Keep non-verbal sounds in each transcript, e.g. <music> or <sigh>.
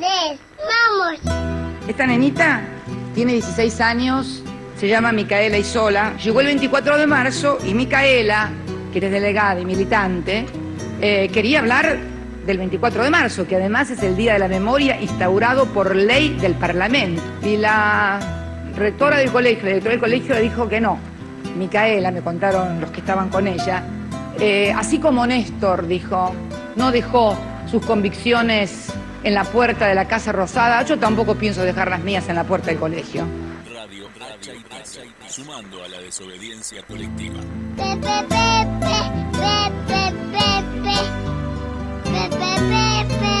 Les, vamos. Esta nenita tiene 16 años, se llama Micaela Isola. Llegó el 24 de marzo y Micaela, que es delegada y militante, eh, quería hablar del 24 de marzo, que además es el Día de la Memoria instaurado por ley del Parlamento. Y la rectora del colegio, la directora del colegio le dijo que no. Micaela, me contaron los que estaban con ella, eh, así como Néstor dijo, no dejó sus convicciones en la puerta de la Casa Rosada, yo tampoco pienso dejar las mías en la puerta del colegio. Radio sumando a la desobediencia colectiva. Pepe, pepe, pepe, pepe. Pepe, pepe, pepe,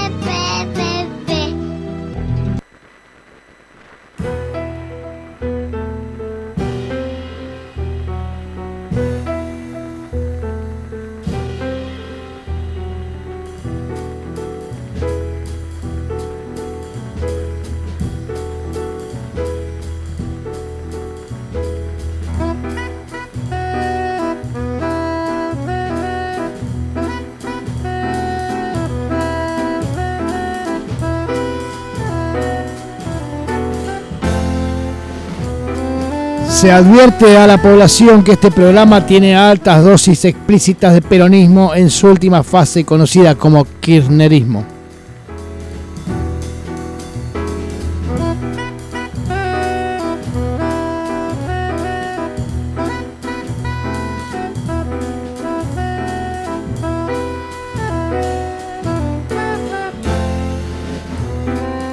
Se advierte a la población que este programa tiene altas dosis explícitas de peronismo en su última fase conocida como kirchnerismo.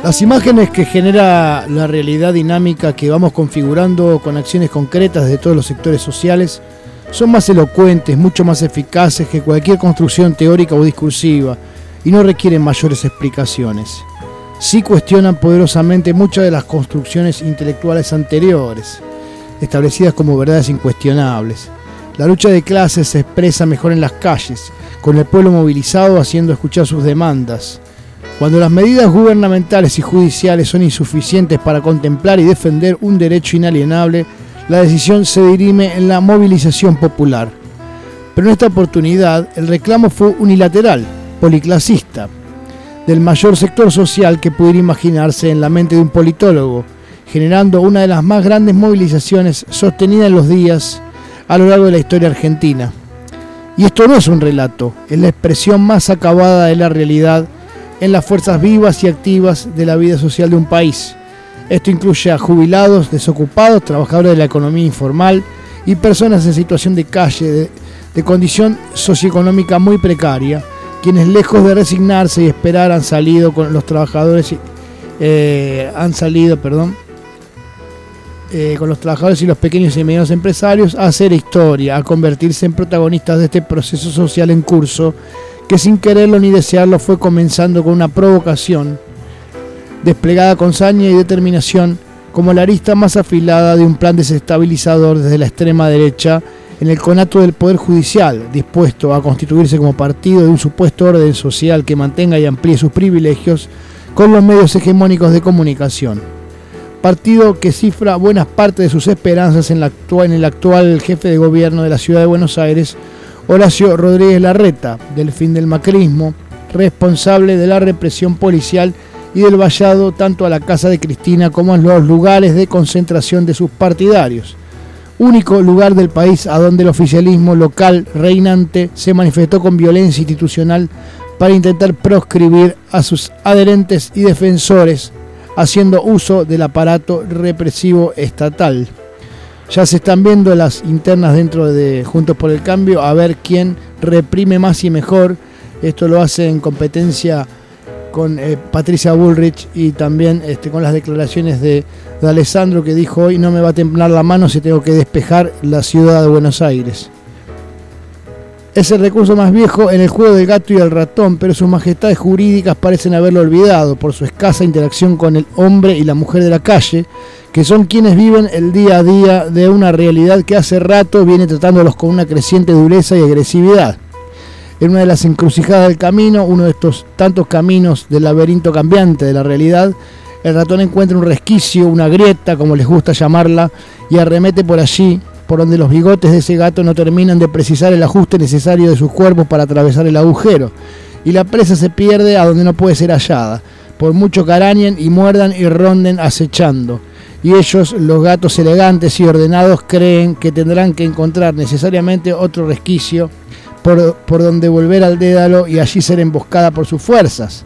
Las imágenes que genera la realidad dinámica que vamos configurando con acciones concretas de todos los sectores sociales son más elocuentes, mucho más eficaces que cualquier construcción teórica o discursiva y no requieren mayores explicaciones. Sí cuestionan poderosamente muchas de las construcciones intelectuales anteriores, establecidas como verdades incuestionables. La lucha de clases se expresa mejor en las calles, con el pueblo movilizado haciendo escuchar sus demandas. Cuando las medidas gubernamentales y judiciales son insuficientes para contemplar y defender un derecho inalienable, la decisión se dirime en la movilización popular. Pero en esta oportunidad el reclamo fue unilateral, policlasista, del mayor sector social que pudiera imaginarse en la mente de un politólogo, generando una de las más grandes movilizaciones sostenidas en los días a lo largo de la historia argentina. Y esto no es un relato, es la expresión más acabada de la realidad en las fuerzas vivas y activas de la vida social de un país. Esto incluye a jubilados, desocupados, trabajadores de la economía informal y personas en situación de calle, de, condición socioeconómica muy precaria, quienes lejos de resignarse y esperar han salido con los trabajadores, eh, han salido, perdón, eh, con los trabajadores y los pequeños y medianos empresarios a hacer historia, a convertirse en protagonistas de este proceso social en curso que sin quererlo ni desearlo fue comenzando con una provocación, desplegada con saña y determinación como la arista más afilada de un plan desestabilizador desde la extrema derecha en el conato del Poder Judicial, dispuesto a constituirse como partido de un supuesto orden social que mantenga y amplíe sus privilegios con los medios hegemónicos de comunicación. Partido que cifra buenas partes de sus esperanzas en, el actual jefe de gobierno de la ciudad de Buenos Aires, Horacio Rodríguez Larreta, del fin del macrismo, responsable de la represión policial y del vallado tanto a la casa de Cristina como a los lugares de concentración de sus partidarios. Único lugar del país a donde el oficialismo local reinante se manifestó con violencia institucional para intentar proscribir a sus adherentes y defensores, haciendo uso del aparato represivo estatal. Ya se están viendo las internas dentro de Juntos por el Cambio a ver quién reprime más y mejor. Esto lo hace en competencia con eh, Patricia Bullrich y también este, con las declaraciones de, de Alessandro que dijo hoy no me va a temblar la mano si tengo que despejar la ciudad de Buenos Aires. Es el recurso más viejo en el juego del gato y el ratón, pero sus majestades jurídicas parecen haberlo olvidado por su escasa interacción con el hombre y la mujer de la calle, que son quienes viven el día a día de una realidad que hace rato viene tratándolos con una creciente dureza y agresividad. En una de las encrucijadas del camino, uno de estos tantos caminos del laberinto cambiante de la realidad, el ratón encuentra un resquicio, una grieta, como les gusta llamarla, y arremete por allí, por donde los bigotes de ese gato no terminan de precisar el ajuste necesario de sus cuerpos para atravesar el agujero, y la presa se pierde a donde no puede ser hallada. por mucho que arañen y muerdan y ronden acechando. Y ellos, los gatos elegantes y ordenados, creen que tendrán que encontrar necesariamente otro resquicio por, por donde volver al dédalo y allí ser emboscada por sus fuerzas.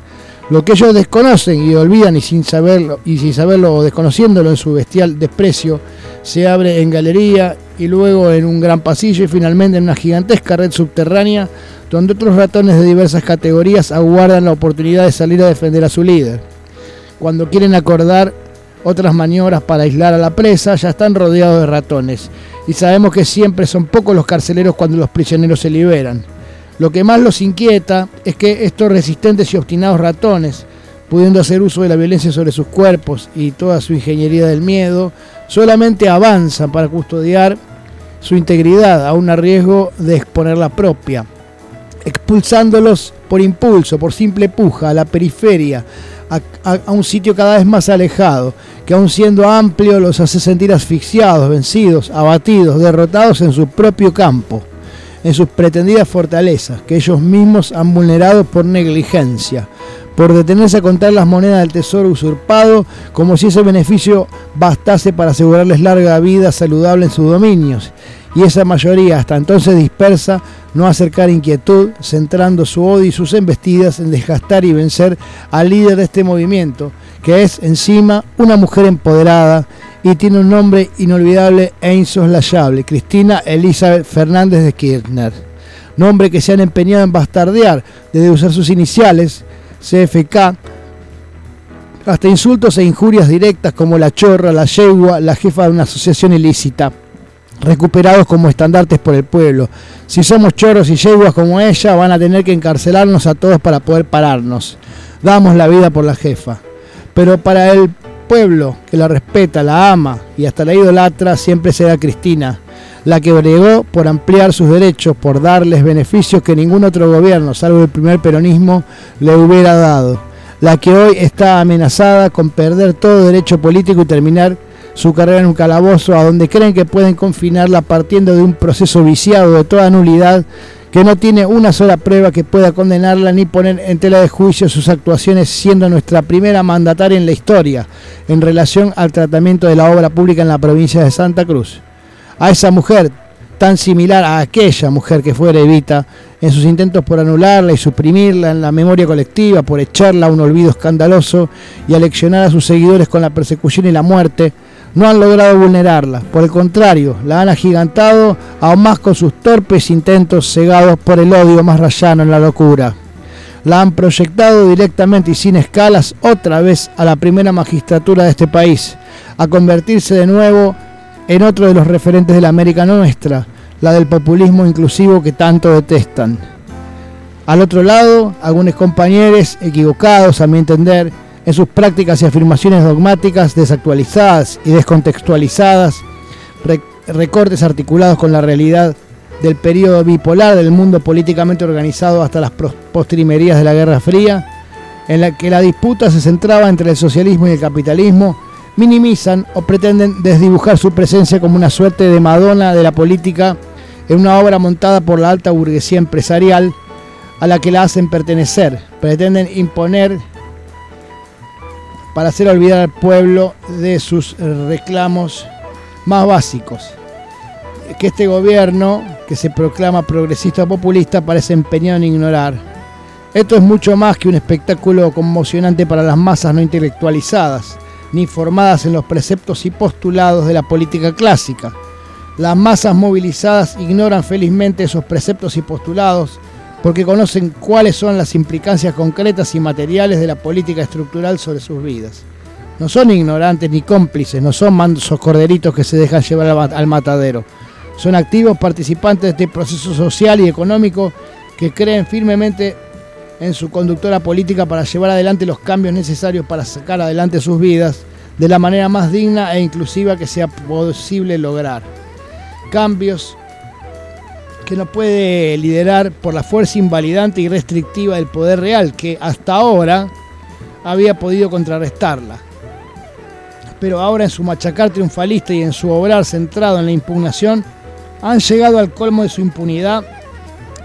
Lo que ellos desconocen y olvidan y sin saberlo, y sin saberlo o desconociéndolo en su bestial desprecio, se abre en galería y luego en un gran pasillo y finalmente en una gigantesca red subterránea donde otros ratones de diversas categorías aguardan la oportunidad de salir a defender a su líder. Cuando quieren acordar otras maniobras para aislar a la presa, ya están rodeados de ratones. Y sabemos que siempre son pocos los carceleros cuando los prisioneros se liberan. Lo que más los inquieta es que estos resistentes y obstinados ratones, pudiendo hacer uso de la violencia sobre sus cuerpos y toda su ingeniería del miedo, solamente avanzan para custodiar su integridad, aún a riesgo de exponer la propia, expulsándolos por impulso, por simple puja, a la periferia, a, a, a, un sitio cada vez más alejado, que aun siendo amplio los hace sentir asfixiados, vencidos, abatidos, derrotados en su propio campo, en sus pretendidas fortalezas, que ellos mismos han vulnerado por negligencia, por detenerse a contar las monedas del tesoro usurpado, como si ese beneficio bastase para asegurarles larga vida saludable en sus dominios, y esa mayoría, hasta entonces dispersa, no acercar inquietud, centrando su odio y sus embestidas en desgastar y vencer al líder de este movimiento, que es encima una mujer empoderada y tiene un nombre inolvidable e insoslayable, Cristina Elizabeth Fernández de Kirchner. Nombre que se han empeñado en bastardear desde usar sus iniciales, CFK, hasta insultos e injurias directas como la chorra, la yegua, la jefa de una asociación ilícita recuperados como estandartes por el pueblo. Si somos choros y yeguas como ella, van a tener que encarcelarnos a todos para poder pararnos. Damos la vida por la jefa. Pero para el pueblo que la respeta, la ama y hasta la idolatra, siempre será Cristina, la que bregó por ampliar sus derechos, por darles beneficios que ningún otro gobierno, salvo el primer peronismo, le hubiera dado. La que hoy está amenazada con perder todo derecho político y terminar su carrera en un calabozo a donde creen que pueden confinarla partiendo de un proceso viciado de toda nulidad que no tiene una sola prueba que pueda condenarla ni poner en tela de juicio sus actuaciones siendo nuestra primera mandataria en la historia en relación al tratamiento de la obra pública en la provincia de Santa Cruz. A esa mujer, tan similar a aquella mujer que fue Evita, en sus intentos por anularla y suprimirla en la memoria colectiva, por echarla a un olvido escandaloso y aleccionar a sus seguidores con la persecución y la muerte, no han logrado vulnerarla, por el contrario, la han agigantado aún más con sus torpes intentos cegados por el odio más rayano en la locura. La han proyectado directamente y sin escalas otra vez a la primera magistratura de este país, a convertirse de nuevo en otro de los referentes de la América nuestra, la del populismo inclusivo que tanto detestan. Al otro lado, algunos compañeros equivocados, a mi entender, en sus prácticas y afirmaciones dogmáticas desactualizadas y descontextualizadas, recortes articulados con la realidad del periodo bipolar del mundo políticamente organizado hasta las postrimerías de la Guerra Fría, en la que la disputa se centraba entre el socialismo y el capitalismo, minimizan o pretenden desdibujar su presencia como una suerte de Madonna de la política en una obra montada por la alta burguesía empresarial a la que la hacen pertenecer. Pretenden imponer para hacer olvidar al pueblo de sus reclamos más básicos. Que este gobierno, que se proclama progresista populista, parece empeñado en ignorar. Esto es mucho más que un espectáculo conmocionante para las masas no intelectualizadas, ni formadas en los preceptos y postulados de la política clásica. Las masas movilizadas ignoran felizmente esos preceptos y postulados porque conocen cuáles son las implicancias concretas y materiales de la política estructural sobre sus vidas. No son ignorantes ni cómplices, no son mansos corderitos que se dejan llevar al matadero. Son activos participantes de este proceso social y económico que creen firmemente en su conductora política para llevar adelante los cambios necesarios para sacar adelante sus vidas de la manera más digna e inclusiva que sea posible lograr. Cambios que no puede liderar por la fuerza invalidante y restrictiva del poder real, que hasta ahora había podido contrarrestarla. Pero ahora en su machacar triunfalista y en su obrar centrado en la impugnación, han llegado al colmo de su impunidad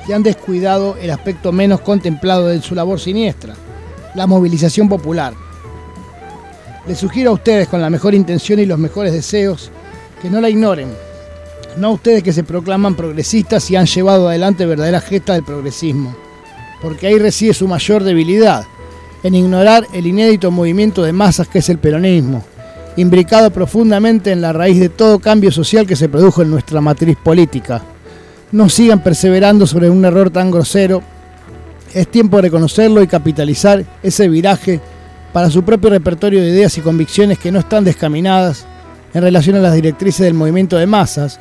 y han descuidado el aspecto menos contemplado de su labor siniestra, la movilización popular. Les sugiero a ustedes con la mejor intención y los mejores deseos que no la ignoren. No a ustedes que se proclaman progresistas y han llevado adelante verdaderas gestas del progresismo, porque ahí reside su mayor debilidad, en ignorar el inédito movimiento de masas que es el peronismo, imbricado profundamente en la raíz de todo cambio social que se produjo en nuestra matriz política. No sigan perseverando sobre un error tan grosero. Es tiempo de reconocerlo y capitalizar ese viraje para su propio repertorio de ideas y convicciones que no están descaminadas en relación a las directrices del movimiento de masas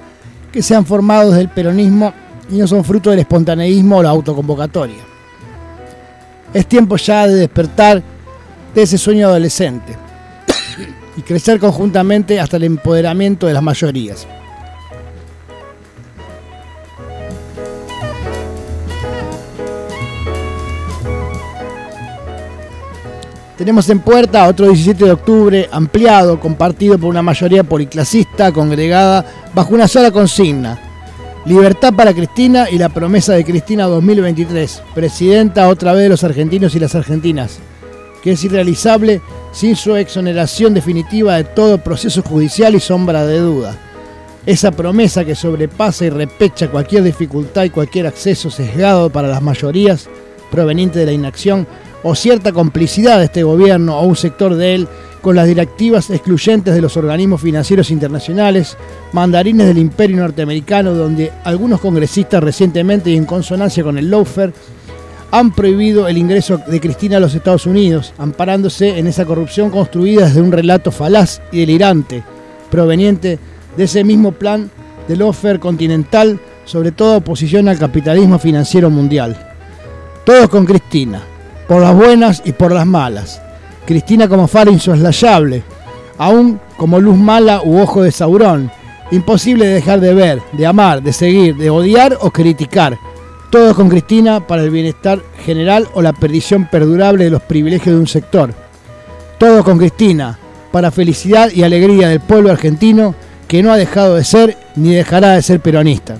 que se han formado desde el peronismo y no son fruto del espontaneísmo o la autoconvocatoria. Es tiempo ya de despertar de ese sueño adolescente <coughs> y crecer conjuntamente hasta el empoderamiento de las mayorías. Tenemos en puerta otro 17 de octubre ampliado, compartido por una mayoría policlasista congregada bajo una sola consigna. Libertad para Cristina y la promesa de Cristina 2023, presidenta otra vez de los argentinos y las argentinas, que es irrealizable sin su exoneración definitiva de todo proceso judicial y sombra de duda. Esa promesa que sobrepasa y repecha cualquier dificultad y cualquier acceso sesgado para las mayorías proveniente de la inacción o cierta complicidad de este gobierno o un sector de él con las directivas excluyentes de los organismos financieros internacionales, mandarines del imperio norteamericano, donde algunos congresistas recientemente y en consonancia con el lawfare han prohibido el ingreso de Cristina a los Estados Unidos, amparándose en esa corrupción construida desde un relato falaz y delirante, proveniente de ese mismo plan del lawfare continental, sobre toda oposición al capitalismo financiero mundial. Todos con Cristina, por las buenas y por las malas. Cristina como faro insoslayable, aún como luz mala u ojo de Saurón, imposible de dejar de ver, de amar, de seguir, de odiar o criticar. Todos con Cristina para el bienestar general o la perdición perdurable de los privilegios de un sector. Todos con Cristina para felicidad y alegría del pueblo argentino que no ha dejado de ser ni dejará de ser peronista.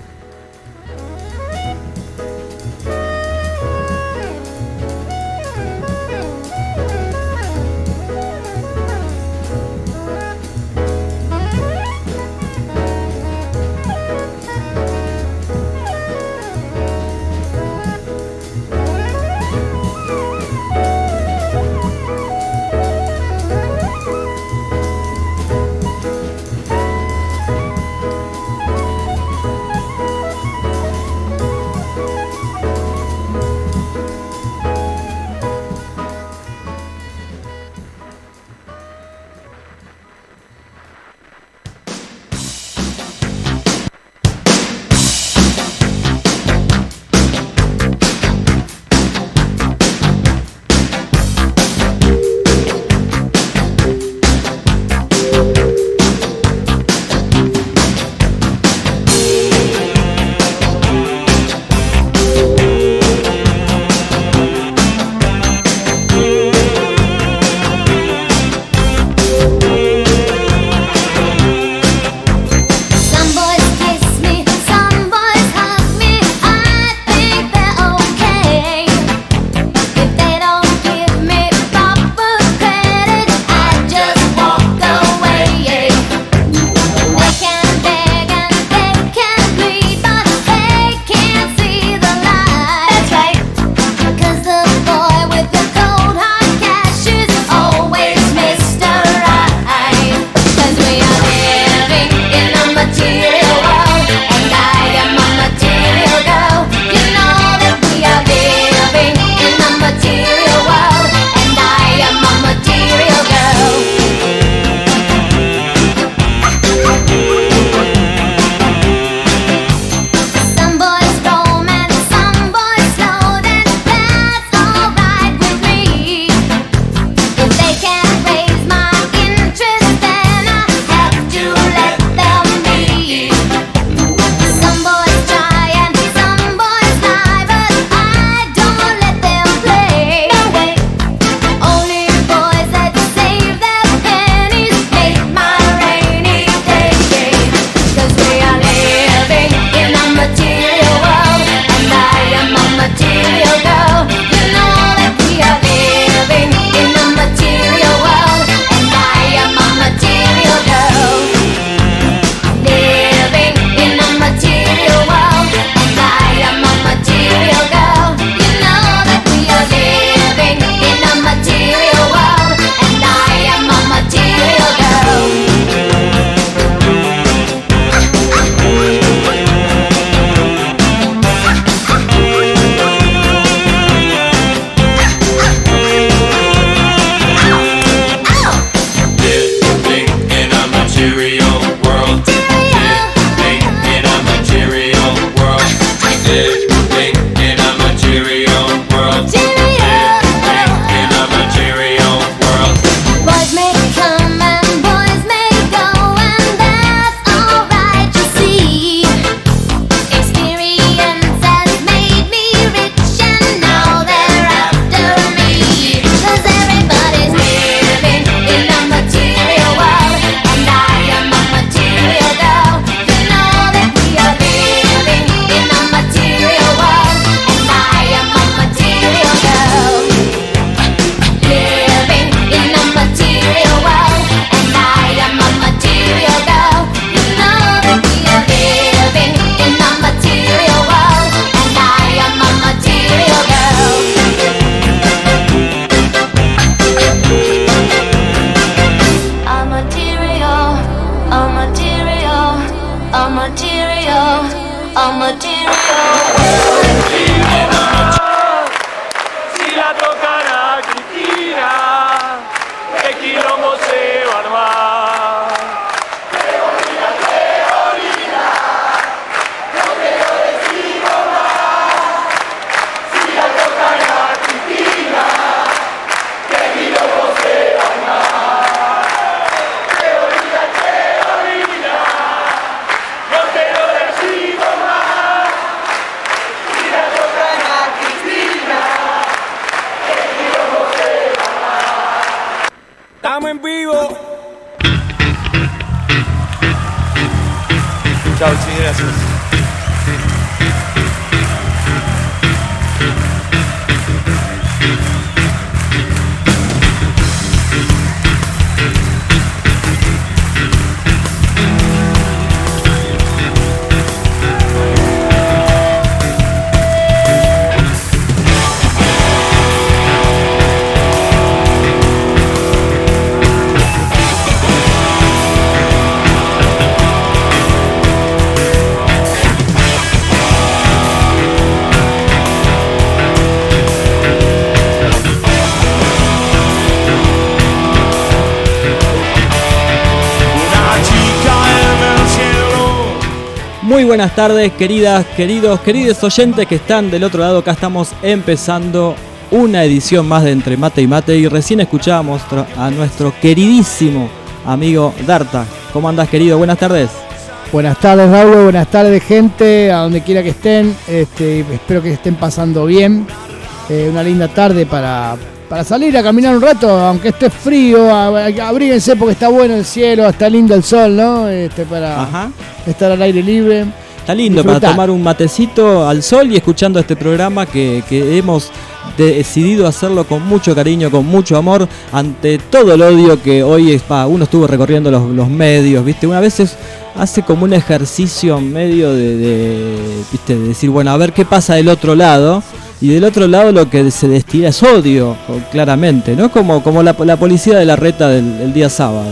Buenas tardes, queridas, queridos, queridos oyentes que están del otro lado. Acá estamos empezando una edición más de Entre Mate y Mate y recién escuchábamos a nuestro queridísimo amigo Darta. ¿Cómo andás, querido? Buenas tardes. Buenas tardes, Raúl. Buenas tardes, gente, a donde quiera que estén. Este, espero que estén pasando bien. Eh, una linda tarde para, para salir a caminar un rato, aunque esté frío. abríguense porque está bueno el cielo, está lindo el sol, ¿no? Este, para Ajá. estar al aire libre. Está lindo para tomar un matecito al sol y escuchando este programa que, que hemos decidido hacerlo con mucho cariño, con mucho amor, ante todo el odio que hoy es, pa, uno estuvo recorriendo los, los medios, ¿viste? Una vez es- hace como un ejercicio medio de, de, ¿viste? de decir, bueno, a ver qué pasa del otro lado. Y del otro lado lo que se destila es odio, claramente, ¿no? Como, como la, la policía de la reta del, del día sábado.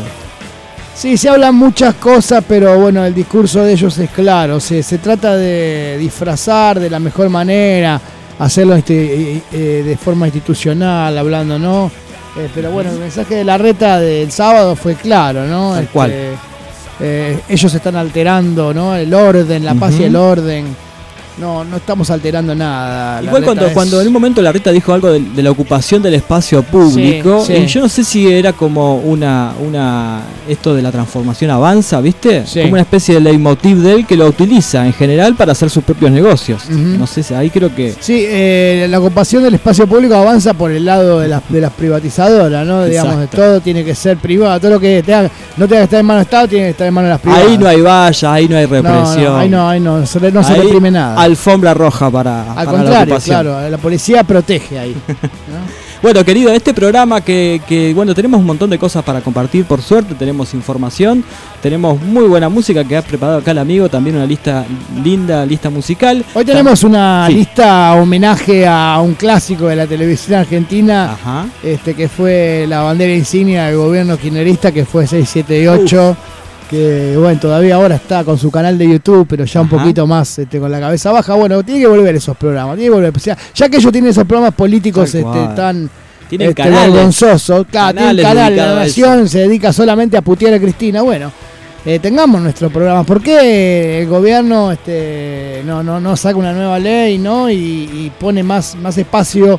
Sí, se hablan muchas cosas, pero bueno, el discurso de ellos es claro. Se, se trata de disfrazar de la mejor manera, hacerlo este, eh, de forma institucional, hablando, ¿no? Eh, pero bueno, el mensaje de la reta del sábado fue claro, ¿no? Tal cual. eh, ellos están alterando, ¿no? El orden, la paz y el orden. No, no estamos alterando nada. Igual cuando, es- cuando en un momento la Rita dijo algo de, de la ocupación del espacio público, Sí, sí. y yo no sé si era como una, una esto de la transformación avanza, ¿viste? Sí. Como una especie de leitmotiv de él que lo utiliza en general para hacer sus propios negocios. No sé, si ahí creo que... Sí, eh, la ocupación del espacio público avanza por el lado de las, de las privatizadoras, ¿no? Digamos, Exacto. todo tiene que ser privado, todo lo que tenga- no tenga que estar en manos del Estado tiene que estar en manos de las privadas. Ahí no hay vallas, ahí no hay represión. no, ahí no, ahí no, se, no se reprime nada. Alfombra roja para, Al para contrario, claro, la policía protege ahí. <laughs> ¿no? Bueno, querido, este programa que, que, bueno, tenemos un montón de cosas para compartir, por suerte, tenemos información, tenemos muy buena música que ha preparado acá el amigo, también una lista linda, lista musical. Hoy tenemos una Sí. lista homenaje a un clásico de la televisión argentina, Ajá. este que fue la bandera insignia del gobierno kirchnerista, que fue 678, que bueno, todavía ahora está con su canal de YouTube, pero ya un Ajá. poquito más este, con la cabeza baja. Bueno, tiene que volver esos programas, tiene que volver. O sea, ya que ellos tienen esos programas políticos este, tan Tienen este, canales. vergonzosos, claro, tiene un Canales canal, la nación se dedica solamente a putear a Cristina, bueno. eh, tengamos nuestro programa. ¿Por qué el gobierno este, no, no, no saca una nueva ley ¿no? y, y pone más, más espacio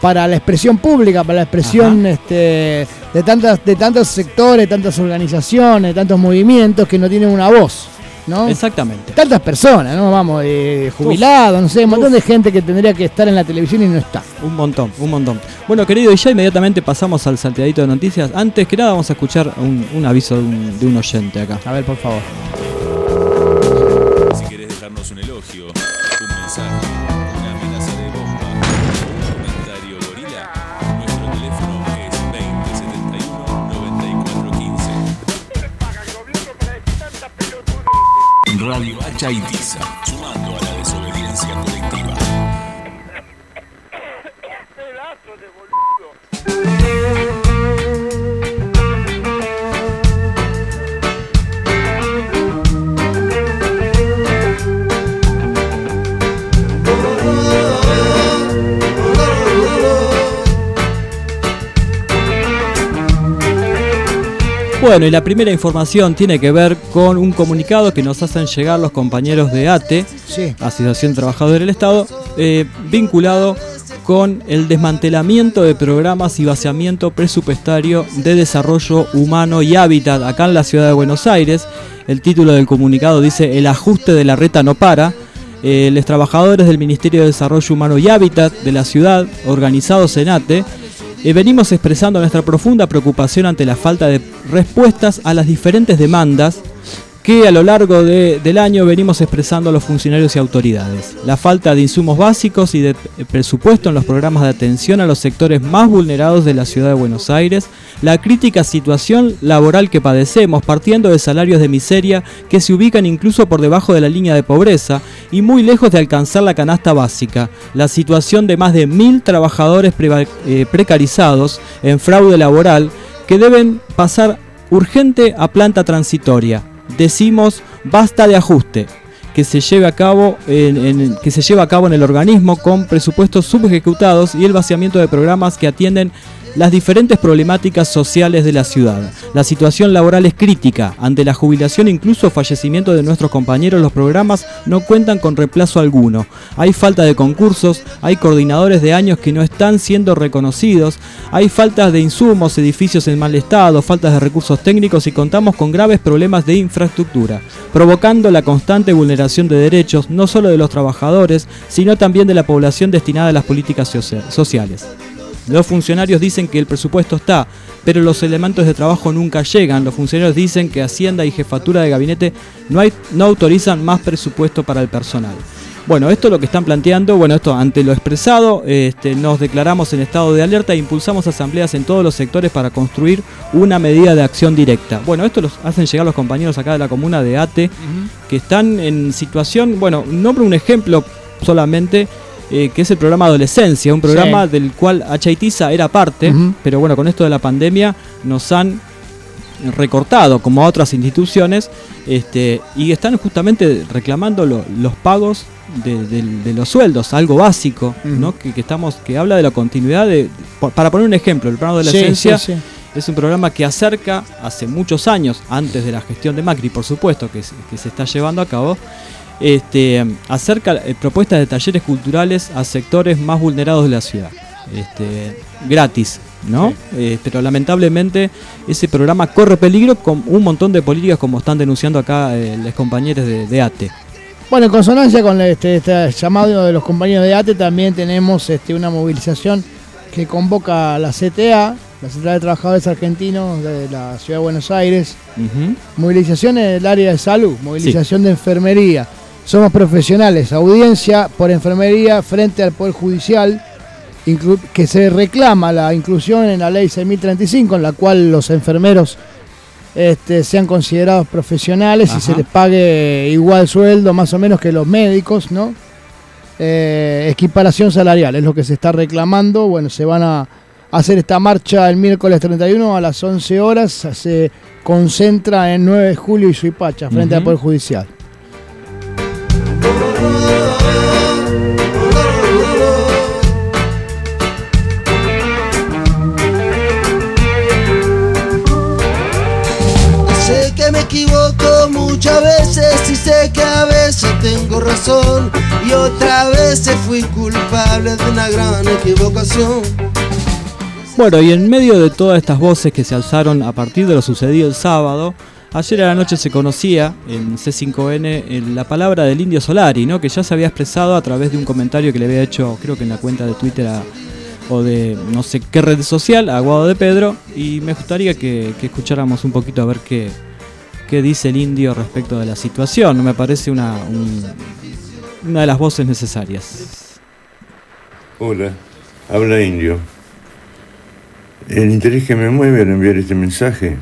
para la expresión pública, para la expresión este, de, tantas, de tantos sectores, tantas organizaciones, tantos movimientos que no tienen una voz? ¿no? Exactamente. Tantas personas, ¿no? Vamos, eh, jubilados, no sé, un montón de gente que tendría que estar en la televisión y no está. Un montón, un montón. Bueno, querido, y ya inmediatamente pasamos al salteadito de noticias. Antes que nada vamos a escuchar un, un aviso de un, de un oyente acá. A ver, por favor. Tiza, Bueno, y la primera información tiene que ver con un comunicado que nos hacen llegar los compañeros de ATE, Sí. Asociación Trabajadores del Estado, eh, vinculado con el desmantelamiento de programas y vaciamiento presupuestario de desarrollo humano y hábitat acá en la ciudad de Buenos Aires. El título del comunicado dice El ajuste de la reta no para. Eh, los trabajadores del Ministerio de Desarrollo Humano y Hábitat de la ciudad, organizados en ATE, eh, venimos expresando nuestra profunda preocupación ante la falta de respuestas a las diferentes demandas que a lo largo de- del año venimos expresando los funcionarios y autoridades. La falta de insumos básicos y de presupuesto en los programas de atención a los sectores más vulnerados de la ciudad de Buenos Aires, la crítica situación laboral que padecemos partiendo de salarios de miseria que se ubican incluso por debajo de la línea de pobreza y muy lejos de alcanzar la canasta básica, la situación de más de mil trabajadores eh, precarizados en fraude laboral que deben pasar urgente a planta transitoria. Decimos basta de ajuste que se lleve a cabo en, que se lleva a cabo en el organismo con presupuestos subejecutados y el vaciamiento de programas que atienden las diferentes problemáticas sociales de la ciudad. La situación laboral es crítica. Ante la jubilación, incluso fallecimiento de nuestros compañeros, los programas no cuentan con reemplazo alguno. Hay falta de concursos, hay coordinadores de años que no están siendo reconocidos, hay faltas de insumos, edificios en mal estado, faltas de recursos técnicos y contamos con graves problemas de infraestructura, provocando la constante vulneración de derechos no solo de los trabajadores, sino también de la población destinada a las políticas socia- sociales. Los funcionarios dicen que el presupuesto está, pero los elementos de trabajo nunca llegan. Los funcionarios dicen que Hacienda y Jefatura de Gabinete no, hay, no autorizan más presupuesto para el personal. Bueno, esto es lo que están planteando. Bueno, esto ante lo expresado, este, nos declaramos en estado de alerta e impulsamos asambleas en todos los sectores para construir una medida de acción directa. Bueno, esto los hacen llegar los compañeros acá de la comuna de ATE, que están en situación, bueno, nombro un ejemplo solamente, eh, que es el programa Adolescencia, un programa Sí. del cual Achaitiza era parte, pero bueno, con esto de la pandemia nos han recortado como a otras instituciones este, y están justamente reclamando lo- los pagos de, de- de los sueldos, algo básico, ¿no? que, que estamos que habla de la continuidad de, para poner un ejemplo, el programa de Sí, adolescencia sí, sí. es un programa que acerca hace muchos años, antes de la gestión de Macri, por supuesto, que se está llevando a cabo, este, acerca eh, propuestas de talleres culturales a sectores más vulnerados de la ciudad. Este, gratis, ¿no? Eh, pero lamentablemente ese programa corre peligro con un montón de políticas como están denunciando acá eh, los compañeros de, de ATE. Bueno, en consonancia con este, este llamado de los compañeros de ATE, también tenemos este, una movilización que convoca la CTA, la Central de Trabajadores Argentinos de la Ciudad de Buenos Aires. Ujú. Movilización en el área de salud, movilización de enfermería. Somos profesionales, audiencia por enfermería frente al Poder Judicial, que se reclama la inclusión en la ley 6035, en la cual los enfermeros este, sean considerados profesionales y se les pague igual sueldo más o menos que los médicos, ¿no? Eh, equiparación salarial es lo que se está reclamando. Bueno, se van a hacer esta marcha el miércoles 31 a las 11 horas. Se concentra en 9 de julio y Suipacha, frente al. Poder Judicial. Razón y otra vez fui culpable de una gran equivocación. Bueno, y en medio de todas estas voces que se alzaron a partir de lo sucedido el sábado, ayer a la noche se conocía en C5N el- la palabra del Indio Solari, ¿no? que ya se había expresado a través de un comentario que le había hecho, creo que en la cuenta de Twitter o de no sé qué red social, a Guado de Pedro, y me gustaría que escucháramos un poquito a ver qué, qué dice el indio respecto de la situación. Me parece una, un- una de las voces necesarias. Hola, habla Indio. El interés que me mueve al enviar este mensaje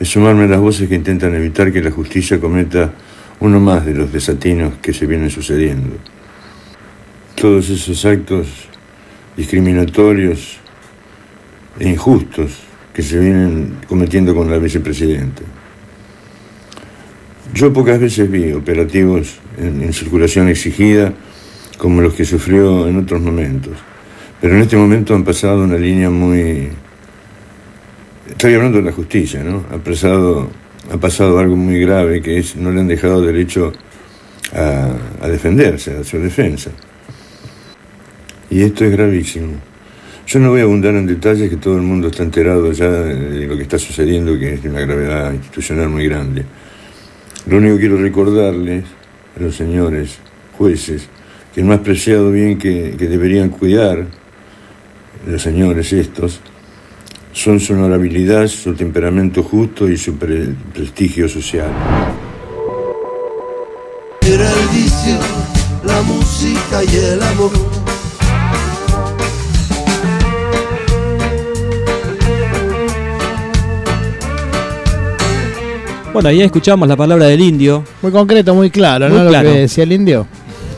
es sumarme a las voces que intentan evitar que la justicia cometa uno más de los desatinos que se vienen sucediendo. Todos esos actos discriminatorios e injustos que se vienen cometiendo con la vicepresidenta. Yo pocas veces vi operativos en, circulación exigida como los que sufrió en otros momentos. Pero en este momento han pasado una línea muy, Estoy hablando de la justicia, ¿no? Ha pasado, ha pasado algo muy grave que es no le han dejado derecho a, a defenderse, a su defensa. Y esto es gravísimo. Yo no voy a abundar en detalles que todo el mundo está enterado ya de lo que está sucediendo, que es de una gravedad institucional muy grande. Lo único que quiero recordarles a los señores jueces que el más preciado bien que, que deberían cuidar los señores estos son su honorabilidad, su temperamento justo y su pre- prestigio social. Era el vicio, la música y el amor. Bueno, ahí escuchamos la palabra del indio, Muy concreto, muy claro, Muy ¿no? claro. Lo que decía el indio.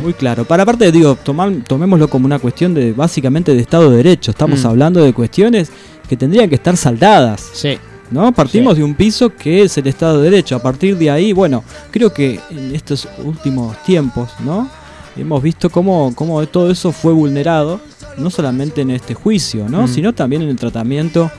muy claro. Para aparte, digo, tomar- tomémoslo como una cuestión de básicamente de Estado de Derecho. Estamos Mm. hablando de cuestiones que tendrían que estar saldadas. Sí. ¿no? Partimos Sí. de un piso que es el Estado de Derecho. A partir de ahí, bueno, creo que en estos últimos tiempos, ¿no? Hemos visto cómo, cómo todo eso fue vulnerado, no solamente en este juicio, ¿no? Mm. Sino también en el tratamiento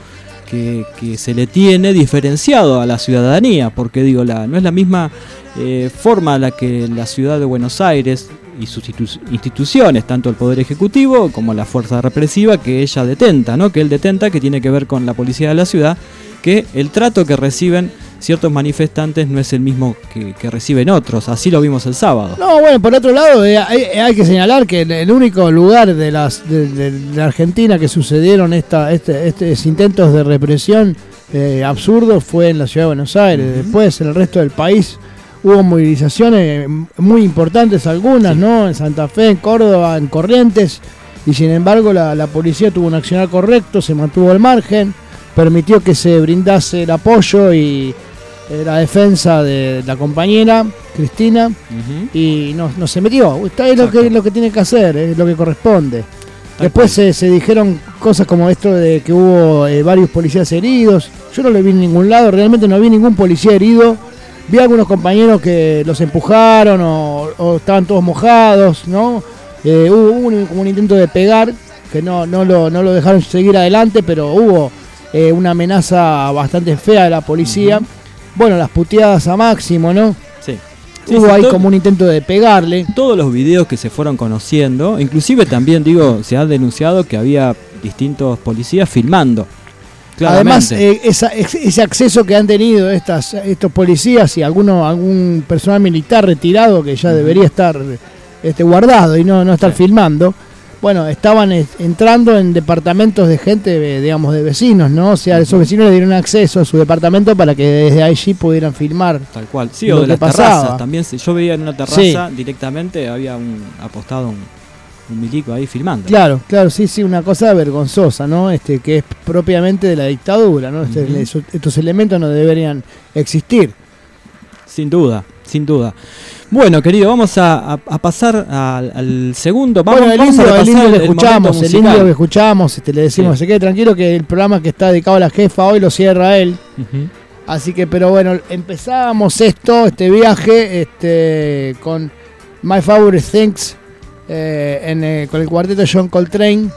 que, se le tiene diferenciado a la ciudadanía, porque digo, no es la misma eh, forma la que la ciudad de Buenos Aires y sus institu- instituciones, tanto el Poder Ejecutivo como la fuerza represiva, que ella detenta, ¿no? que él detenta, que tiene que ver con la policía de la ciudad, que el trato que reciben ciertos manifestantes no es el mismo que, que reciben otros. Así lo vimos el sábado. No, bueno, por otro lado, eh, hay, hay que señalar que el, único lugar de las de, de- de la Argentina que sucedieron esta, este, estos intentos de represión eh, absurdos fue en la ciudad de Buenos Aires. Después, en el resto del país, hubo movilizaciones eh, muy importantes, algunas, ¿no? En Santa Fe, en Córdoba, en Corrientes, y sin embargo, la, la policía tuvo un accionar correcto, se mantuvo al margen, permitió que se brindase el apoyo y eh, la defensa de la compañera, Cristina y no, no se metió. Está es lo que, lo que tiene que hacer, es lo que corresponde. Después se, se dijeron cosas como esto de que hubo eh, varios policías heridos. Yo no lo vi en ningún lado, realmente no vi ningún policía herido. Vi algunos compañeros que los empujaron o, o estaban todos mojados, ¿no? Eh, hubo un, como un intento de pegar, que no, no, lo, no lo dejaron seguir adelante, pero hubo eh, una amenaza bastante fea de la policía. Bueno, las puteadas a máximo, ¿no? Sí. Sí, hubo sí, ahí todo- como un intento de pegarle. todos los videos que se fueron conociendo, inclusive también digo, se ha denunciado que había distintos policías filmando. Además, eh, esa- ese acceso que han tenido estas, estos policías y alguno, algún personal militar retirado que ya debería estar este, guardado y no, no estar filmando, bueno, estaban entrando en departamentos de gente, digamos, de vecinos, ¿no? O sea, esos vecinos le dieron acceso a su departamento para que desde allí pudieran filmar. Tal cual. Sí, lo o de que las pasaba. terrazas. También yo veía en una terraza directamente, había un apostado un, un milico ahí filmando. Claro, claro, sí, sí, una cosa vergonzosa, ¿no? Este, que es propiamente de la dictadura, ¿no? Este, estos elementos no deberían existir. Sin duda, sin duda. Bueno, querido, vamos a, a- a pasar al, al segundo. Vamos, bueno, el vamos a indio, el repasar indio que el escuchamos, el musical. indio que escuchamos, este, le decimos, Sí. se quede tranquilo que el programa que está dedicado a la jefa hoy lo cierra él. Así que, pero bueno, empezábamos esto, este viaje, este, con My Favorite Things, eh, en, eh, con el cuarteto John Coltrane.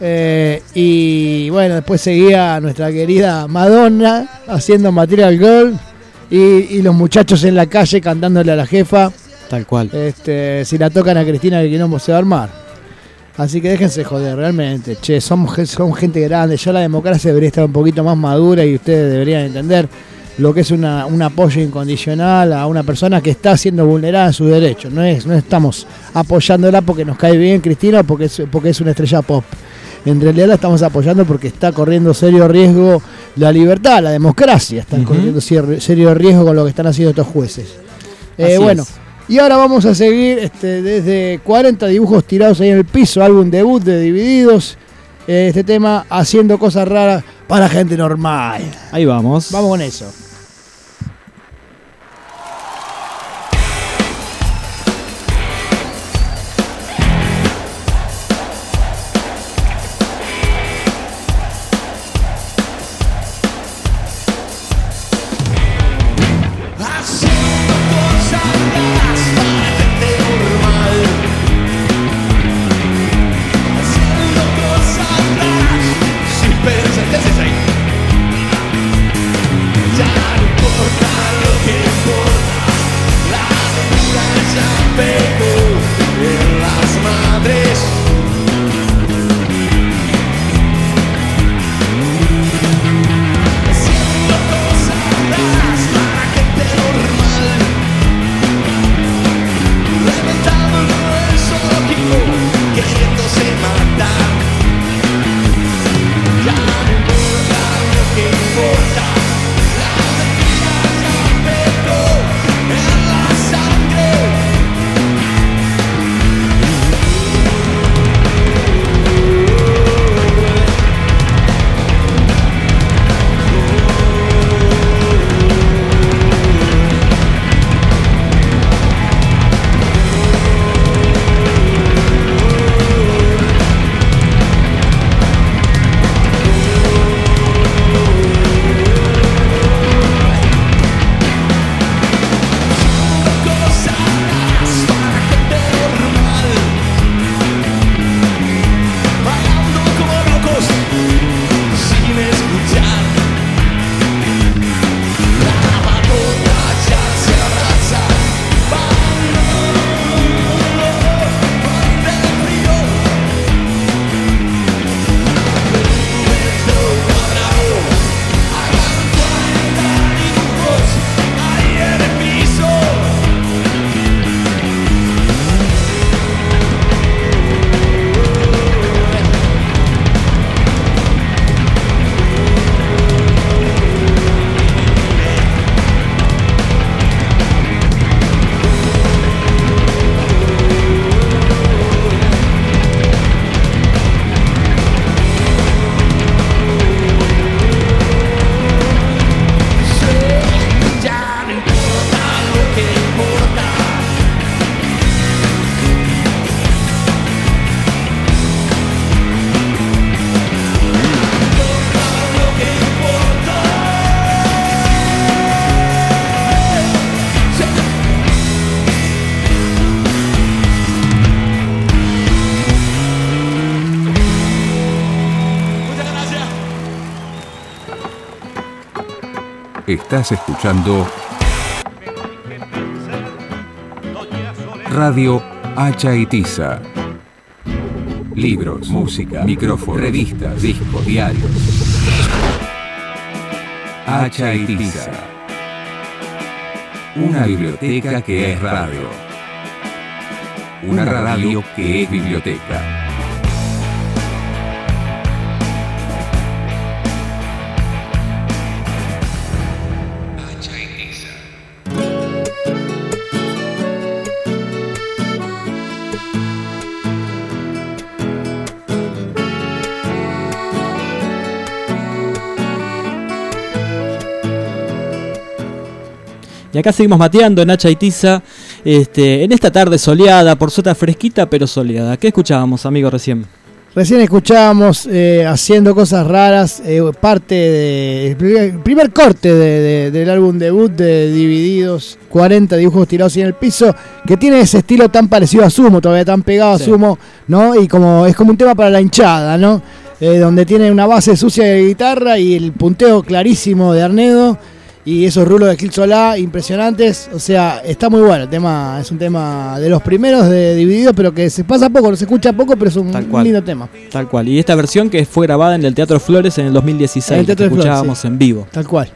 eh, y bueno, después seguía nuestra querida Madonna haciendo Material Girl. Y, y los muchachos en la calle cantándole a la jefa. Tal cual. Este, si la tocan a Cristina, el quilombo se va a armar. Así que déjense joder, realmente. Che, somos, somos gente grande. Ya la democracia debería estar un poquito más madura y ustedes deberían entender lo que es una, un apoyo incondicional a una persona que está siendo vulnerada en sus derechos. No, es, no estamos apoyándola porque nos cae bien Cristina o porque es, porque es una estrella pop. En realidad la estamos apoyando porque está corriendo serio riesgo la libertad, la democracia. Están corriendo serio, serio riesgo con lo que están haciendo estos jueces. Eh, bueno, es. y ahora vamos a seguir este, desde 40 dibujos tirados ahí en el piso, álbum debut de Divididos. Eh, este tema haciendo cosas raras para gente normal. Ahí vamos. Vamos con eso. Estás escuchando Radio Hacha y Tiza. Libros, música, micrófonos, revistas, discos, diarios. Hacha y Tiza. Una biblioteca que es radio. Una radio que es biblioteca. Y acá seguimos mateando en Hacha y Tiza, este, en esta tarde soleada, por suerte fresquita pero soleada. ¿Qué escuchábamos, amigo, recién? Recién escuchábamos eh, haciendo cosas raras, eh, parte de, el primer, primer corte de- de- del álbum debut de Divididos, 40 dibujos tirados en el piso, que tiene ese estilo tan parecido a Sumo, todavía tan pegado Sí. a Sumo, ¿no? Y como es como un tema para la hinchada, ¿no? Eh, donde tiene una base sucia de guitarra y el punteo clarísimo de Arnedo y esos rulos de Gil Solá impresionantes. O sea, está muy bueno el tema, es un tema de los primeros de Divididos, pero que se pasa poco, no se escucha poco, pero es un, Tal cual. lindo tema. Tal cual. Y esta versión que fue grabada en el Teatro Flores en el 2016, En el Teatro que Flores, escuchábamos sí. en vivo. Tal cual.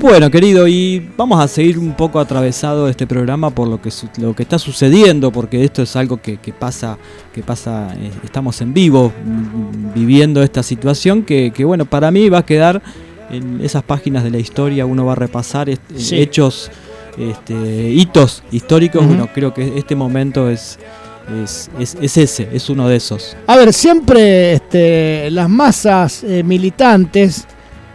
Bueno, querido, y vamos a seguir un poco atravesado este programa por lo que lo que está sucediendo, porque esto es algo que, que pasa, que pasa, eh, estamos en vivo mm, viviendo esta situación que, que, bueno, para mí va a quedar en esas páginas de la historia, uno va a repasar Sí. hechos, este, hitos históricos, Ujú. bueno, creo que este momento es, es, es, es ese, es uno de esos. A ver, siempre este, las masas eh, militantes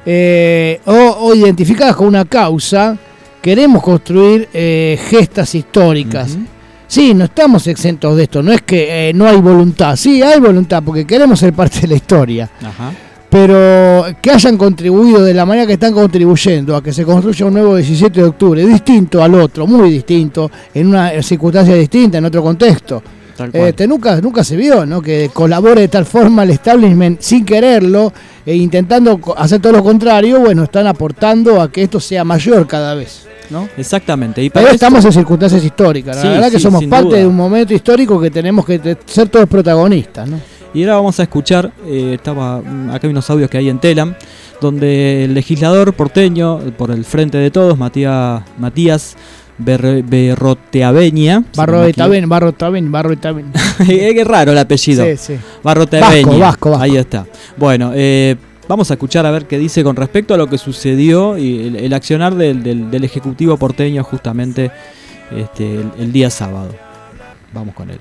eh, o, o identificadas con una causa, queremos construir eh, gestas históricas. Sí, no estamos exentos de esto, no es que eh, no hay voluntad, sí hay voluntad porque queremos ser parte de la historia, Ajá. Pero que hayan contribuido de la manera que están contribuyendo a que se construya un nuevo 17 de octubre, distinto al otro, muy distinto, en una circunstancia distinta, en otro contexto. Este, nunca, nunca se vio, ¿no? Que colabore de tal forma el establishment sin quererlo e intentando hacer todo lo contrario, bueno, están aportando a que esto sea mayor cada vez, ¿no? Exactamente. Y Pero estamos en circunstancias históricas, la Sí, verdad que sí, somos sin parte duda. de un momento histórico que tenemos que ser todos protagonistas, ¿no? Y ahora vamos a escuchar, eh, estaba, mm, acá hay unos audios que hay en Telam, donde el legislador porteño, por el frente de todos, Matías, Matías Berre- Berroteaveña. si Barro no me de Taben, Barro de Taben, Barro de Taben. equivoco. <laughs> es raro el apellido. Sí, sí. Barroteaveña. Vasco, vasco, vasco. Ahí está. Bueno, eh, vamos a escuchar a ver qué dice con respecto a lo que sucedió y el, el accionar del, del- del Ejecutivo porteño justamente este, el- el día sábado. Vamos con él.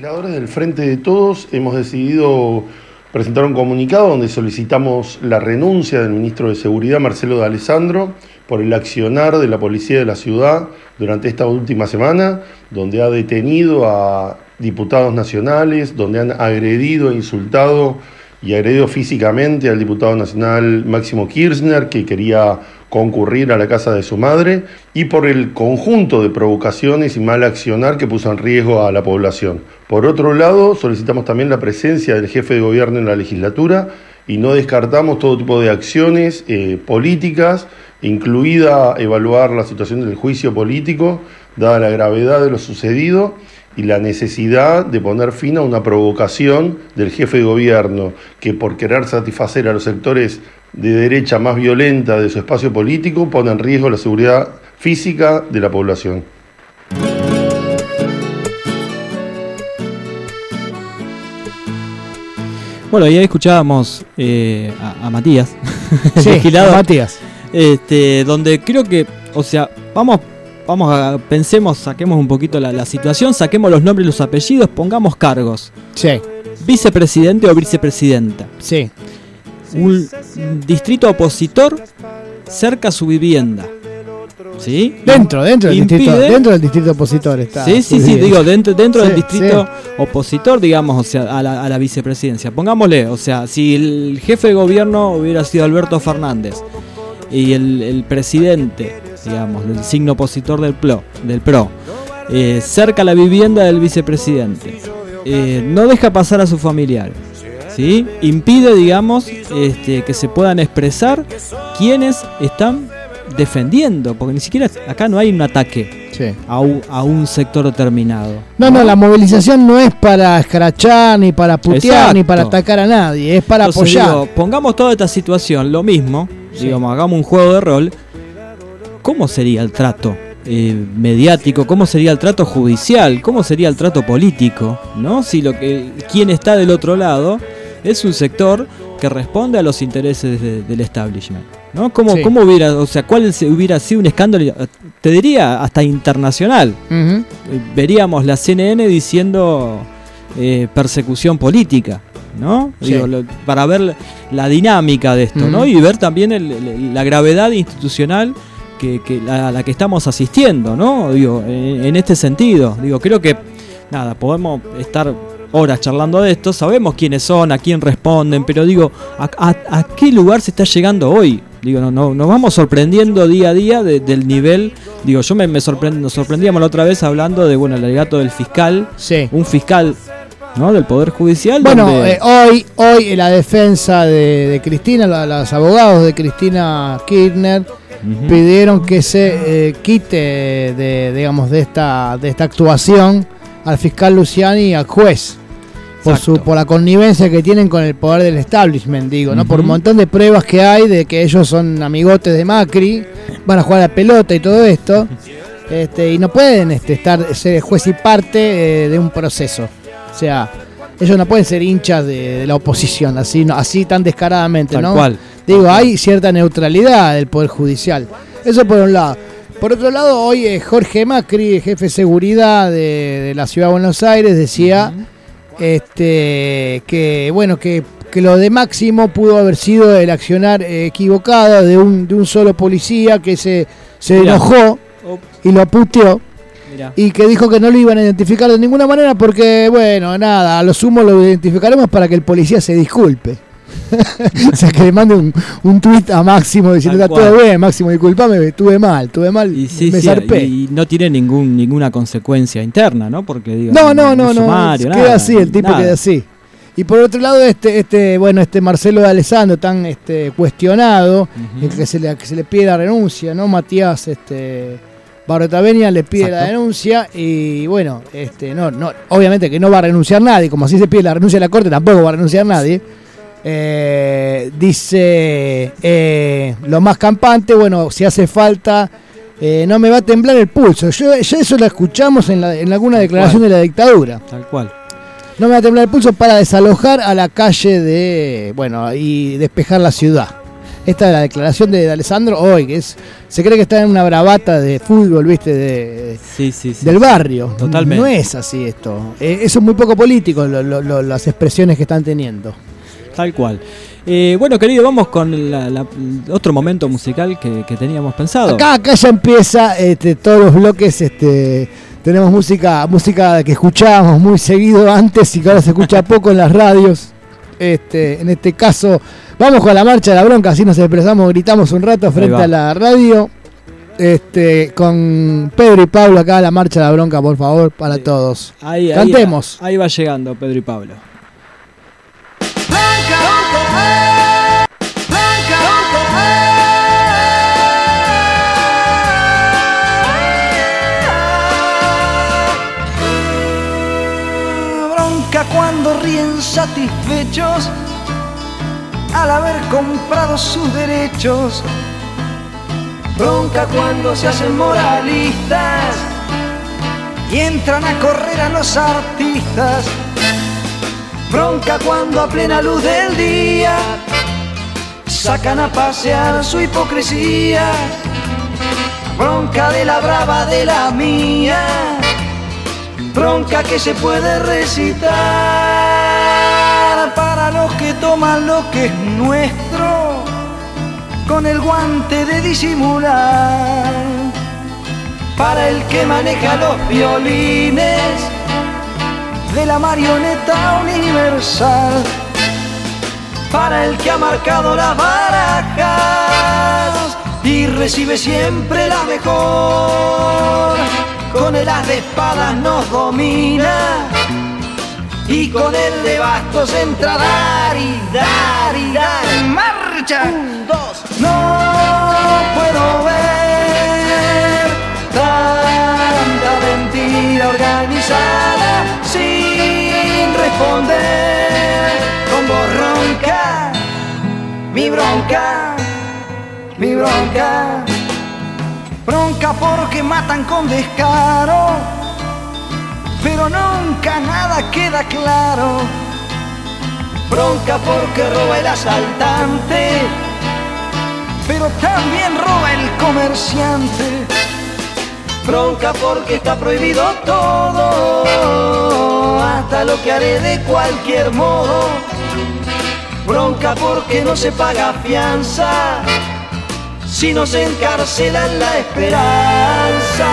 Legisladores del Frente de Todos hemos decidido presentar un comunicado donde solicitamos la renuncia del ministro de Seguridad, Marcelo de Alessandro, por el accionar de la policía de la ciudad durante esta última semana, donde ha detenido a diputados nacionales, donde han agredido e insultado y agredido físicamente al diputado nacional Máximo Kirchner, que quería concurrir a la casa de su madre, y por el conjunto de provocaciones y mal accionar que puso en riesgo a la población. Por otro lado, solicitamos también la presencia del jefe de gobierno en la legislatura y no descartamos todo tipo de acciones eh, políticas, incluida evaluar la situación del juicio político, dada la gravedad de lo sucedido y la necesidad de poner fin a una provocación del jefe de gobierno que por querer satisfacer a los sectores de derecha más violenta de su espacio político pone en riesgo la seguridad física de la población. Bueno, y ahí escuchábamos eh, a, a Matías, <laughs> Sí, legislador, a Matías. Este, donde creo que, o sea, vamos, vamos a, pensemos, saquemos un poquito la, la situación, saquemos los nombres y los apellidos, pongamos cargos. Sí. Vicepresidente o vicepresidenta. Sí. Un distrito opositor cerca a su vivienda. ¿Sí? Dentro, dentro del, distrito, dentro del distrito opositor está. Sí, sí, sí, digo, dentro, dentro del Sí, distrito opositor, digamos, o sea, a la, a la vicepresidencia. Pongámosle, o sea, si el jefe de gobierno hubiera sido Alberto Fernández y el, el presidente, digamos, del signo opositor del PRO, del PRO eh, cerca a la vivienda del vicepresidente, eh, no deja pasar a sus familiares, ¿sí? impide, digamos, este, que se puedan expresar quienes están defendiendo, porque ni siquiera acá no hay un ataque Sí. a, un, a un sector determinado. No, no, la movilización no es para escrachar, ni para putear, ni para atacar a nadie, es para Entonces, apoyar. digo, pongamos toda esta situación, lo mismo, digamos, hagamos un juego de rol. ¿Cómo sería el trato eh, mediático? ¿Cómo sería el trato judicial? ¿Cómo sería el trato político? ¿No? Si lo que quien está del otro lado es un sector que responde a los intereses de- del establishment. ¿No? ¿Cómo, Sí. ¿Cómo hubiera, o sea, cuál hubiera sido un escándalo, te diría, hasta internacional? Eh, Veríamos la CNN diciendo eh, persecución política, ¿no? Sí. Digo, lo- para ver la dinámica de esto, ¿no? Y ver también el- el- la gravedad institucional que, que la- a la que estamos asistiendo, ¿no? Digo, en, en este sentido, digo, creo que nada, podemos estar horas charlando de esto, sabemos quiénes son, a quién responden, pero digo, ¿a, a- a qué lugar se está llegando hoy? Digo, no, no- nos vamos sorprendiendo día a día de- del nivel. Digo, yo me, me sorprend- nos sorprendíamos la otra vez hablando de, bueno, el alegato del fiscal, Sí. un fiscal, ¿no? Del Poder Judicial. Bueno, donde- eh, hoy, hoy la defensa de, de Cristina, la- los abogados de Cristina Kirchner pidieron que se eh, quite de, digamos, de esta, de esta actuación al fiscal Luciani y al juez. Por, su, por la connivencia que tienen con el poder del establishment, digo, ¿no? Por un montón de pruebas que hay de que ellos son amigotes de Macri, van a jugar a la pelota y todo esto, este, y no pueden este, estar ser juez y parte eh, de un proceso. O sea, ellos no pueden ser hinchas de, de la oposición, así, no, así tan descaradamente, Tal ¿no? cual. Digo, hay cierta neutralidad del Poder Judicial. Eso por un lado. Por otro lado, hoy eh, Jorge Macri, jefe de seguridad de, de la Ciudad de Buenos Aires, decía este, que, bueno, que, que lo de Máximo pudo haber sido el accionar eh, equivocado de un, de un solo policía que se, se Mirá. enojó y lo puteó mirá. y que dijo que no lo iban a identificar de ninguna manera porque, bueno, nada, a lo sumo lo identificaremos para que el policía se disculpe. <laughs> o sea, que le mande un, un tuit a Máximo diciendo, está todo bien, Máximo, disculpame, estuve mal, estuve mal, Y sí, me sí, zarpé. y no tiene ningún, ninguna consecuencia interna, ¿no? Porque digo, No, no, no, no, sumario, queda nada, así, el tipo nada. queda así. Y por otro lado, este, este, bueno, este Marcelo de Alessandro tan este, cuestionado, el que se le, que se le pide la renuncia, ¿no? Matías este, Barrotavenia le pide la denuncia y bueno, este, no, no, obviamente que no va a renunciar nadie, como así se pide la renuncia de la corte, tampoco va a renunciar nadie. Eh, dice eh, lo más campante, bueno, si hace falta, eh, no me va a temblar el pulso. Yo, ya eso lo escuchamos en, la- en alguna Tal declaración cual. de la dictadura. Tal cual. No me va a temblar el pulso para desalojar a la calle de, bueno, y despejar la ciudad. Esta es la declaración de Alessandro hoy, que es, se cree que está en una bravata de fútbol, viste, de, Sí, sí, sí. del barrio. Totalmente. No es así esto. Eh, eso es muy poco político, lo- lo- lo- las expresiones que están teniendo. Tal cual. Eh, bueno, querido, vamos con la- la- otro momento musical que, que teníamos pensado. Acá, acá ya empieza este, todos los bloques. Este, tenemos música, música que escuchábamos muy seguido antes y que ahora se escucha <laughs> poco en las radios. Este, en este caso, vamos con la marcha de la bronca, así nos expresamos, gritamos un rato frente a la radio. Este, con Pedro y Pablo acá la marcha de la bronca, por favor, para todos. Ahí, ahí- Cantemos. Ahí, va llegando Pedro y Pablo. Bronca cuando ríen satisfechos al haber comprado sus derechos. Bronca cuando se hacen moralistas y entran a correr a los artistas. Bronca cuando a plena luz del día sacan a pasear su hipocresía. Bronca de la brava de la mía. Bronca que se puede recitar para los que toman lo que es nuestro con el guante de disimular. Para el que maneja los violines de la marioneta universal. Para el que ha marcado las barajas y recibe siempre la mejor. Con el as de espadas nos domina y con el de bastos entra dar y dar y dar en marcha. Un, dos, no puedo ver tanta mentira organizada responder con voz ronca, mi bronca, mi bronca, bronca porque matan con descaro pero nunca nada queda claro. Bronca porque roba el asaltante, pero también roba el comerciante. Bronca porque está prohibido todo, hasta lo que haré de cualquier modo. Bronca porque no se paga fianza, si no se encarcela la esperanza.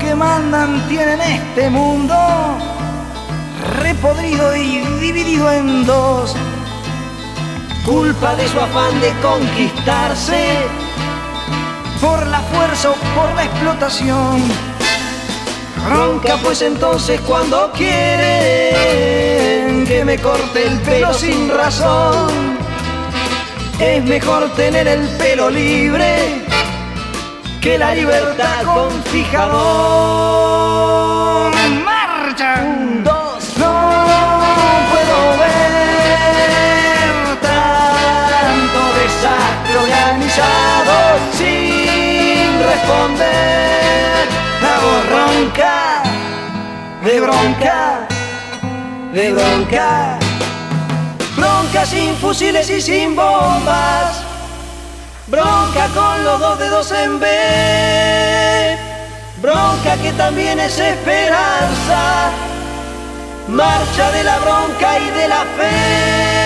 Que mandan tienen este mundo repodrido y dividido en dos. Culpa de su afán de conquistarse por la fuerza o por la explotación. Ronca pues entonces cuando quieren que me corte el pelo sin razón. Es mejor tener el pelo libre que la libertad con fijador. ¡Marcha! Responder. La voz ronca, de bronca, de bronca. Bronca sin fusiles y sin bombas. Bronca con los dos dedos en B. Bronca que también es esperanza. Marcha de la bronca y de la fe.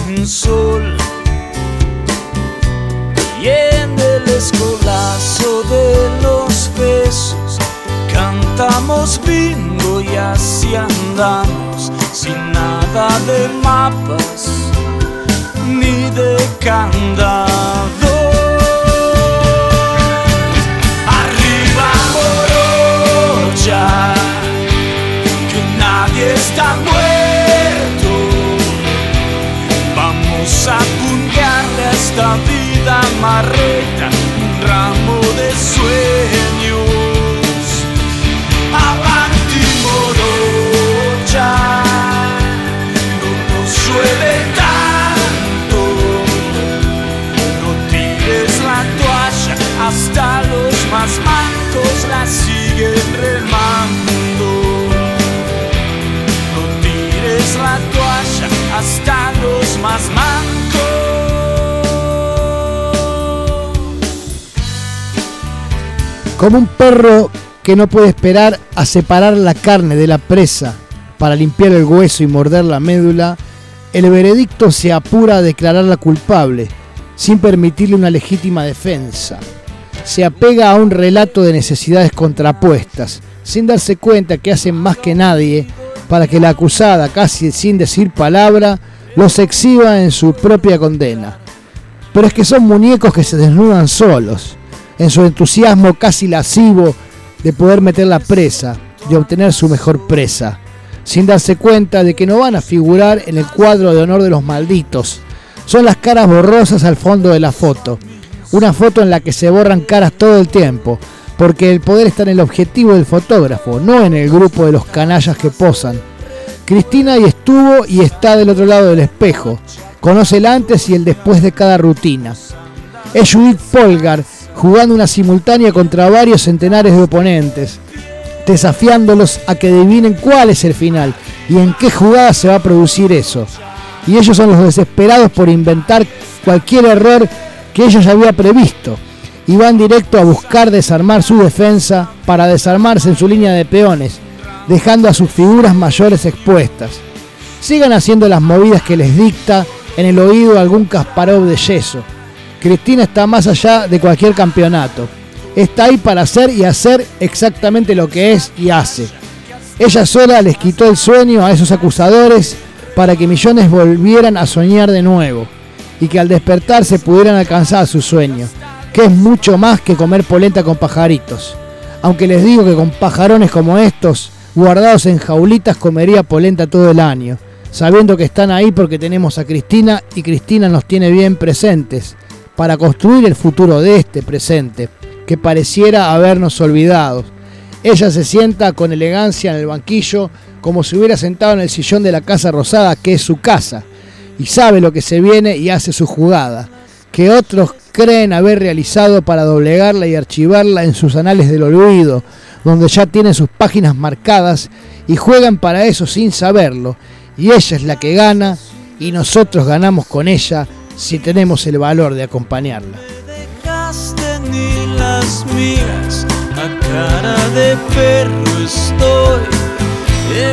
sin sol. Y en el escolazo de los besos cantamos bingo y así andamos, sin nada de mapas ni de candado. Arriba morocha, que nadie está un ramo de sueños. Avanti morocha, no nos llueve tanto. No tires la toalla, hasta los más mancos la siguen remando. Como un perro que no puede esperar a separar la carne de la presa para limpiar el hueso y morder la médula, el veredicto se apura a declararla culpable, sin permitirle una legítima defensa. Se apega a un relato de necesidades contrapuestas, sin darse cuenta que hacen más que nadie para que la acusada, casi sin decir palabra, los exhiba en su propia condena. Pero es que son muñecos que se desnudan solos, en su entusiasmo casi lascivo de poder meter la presa y obtener su mejor presa, sin darse cuenta de que no van a figurar en el cuadro de honor de los malditos. Son las caras borrosas al fondo de la foto, una foto en la que se borran caras todo el tiempo, porque el poder está en el objetivo del fotógrafo, no en el grupo de los canallas que posan. Cristina y estuvo y está del otro lado del espejo, conoce el antes y el después de cada rutina. Es Judith Polgar jugando una simultánea contra varios centenares de oponentes, desafiándolos a que adivinen cuál es el final y en qué jugada se va a producir eso. Y ellos son los desesperados por inventar cualquier error que ella ya había previsto y van directo a buscar desarmar su defensa para desarmarse en su línea de peones, dejando a sus figuras mayores expuestas. Sigan haciendo las movidas que les dicta en el oído algún Kasparov de yeso. Cristina está más allá de cualquier campeonato. Está ahí para hacer y hacer exactamente lo que es y hace. Ella sola les quitó el sueño a esos acusadores para que millones volvieran a soñar de nuevo y que al despertarse pudieran alcanzar su sueño, que es mucho más que comer polenta con pajaritos. Aunque les digo que con pajarones como estos, guardados en jaulitas, comería polenta todo el año, sabiendo que están ahí porque tenemos a Cristina y Cristina nos tiene bien presentes para construir el futuro de este presente, que pareciera habernos olvidado. Ella se sienta con elegancia en el banquillo, como si hubiera sentado en el sillón de la Casa Rosada, que es su casa, y sabe lo que se viene y hace su jugada, que otros creen haber realizado para doblegarla y archivarla en sus anales del olvido, donde ya tienen sus páginas marcadas y juegan para eso sin saberlo, y ella es la que gana y nosotros ganamos con ella si tenemos el valor de acompañarla.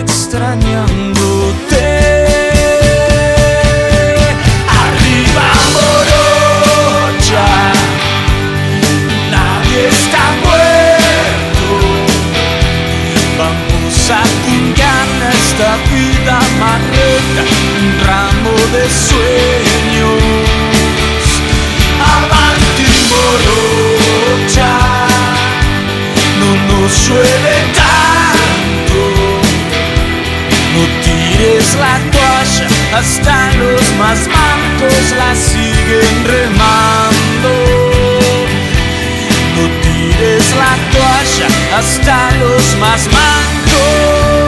extrañándote de sueños. Avanti morocha no nos llueve tanto. No tires la toalla hasta los más mancos la siguen remando. No tires la toalla hasta los más mancos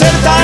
Va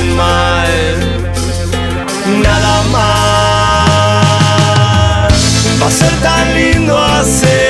tan mal, nada más. Va a ser tan lindo hacer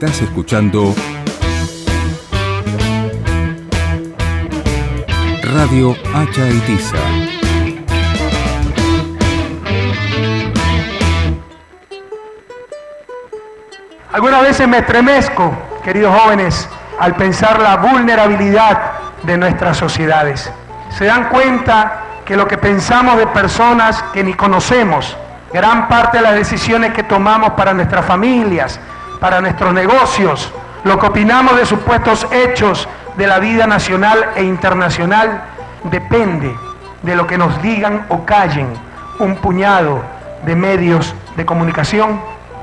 Estás escuchando Radio Hacha Itiza. Algunas veces me estremezco, queridos jóvenes, al pensar la vulnerabilidad de nuestras sociedades. Se dan cuenta que lo que pensamos de personas que ni conocemos, gran parte de las decisiones que tomamos para nuestras familias, para nuestros negocios, lo que opinamos de supuestos hechos de la vida nacional e internacional, depende de lo que nos digan o callen un puñado de medios de comunicación,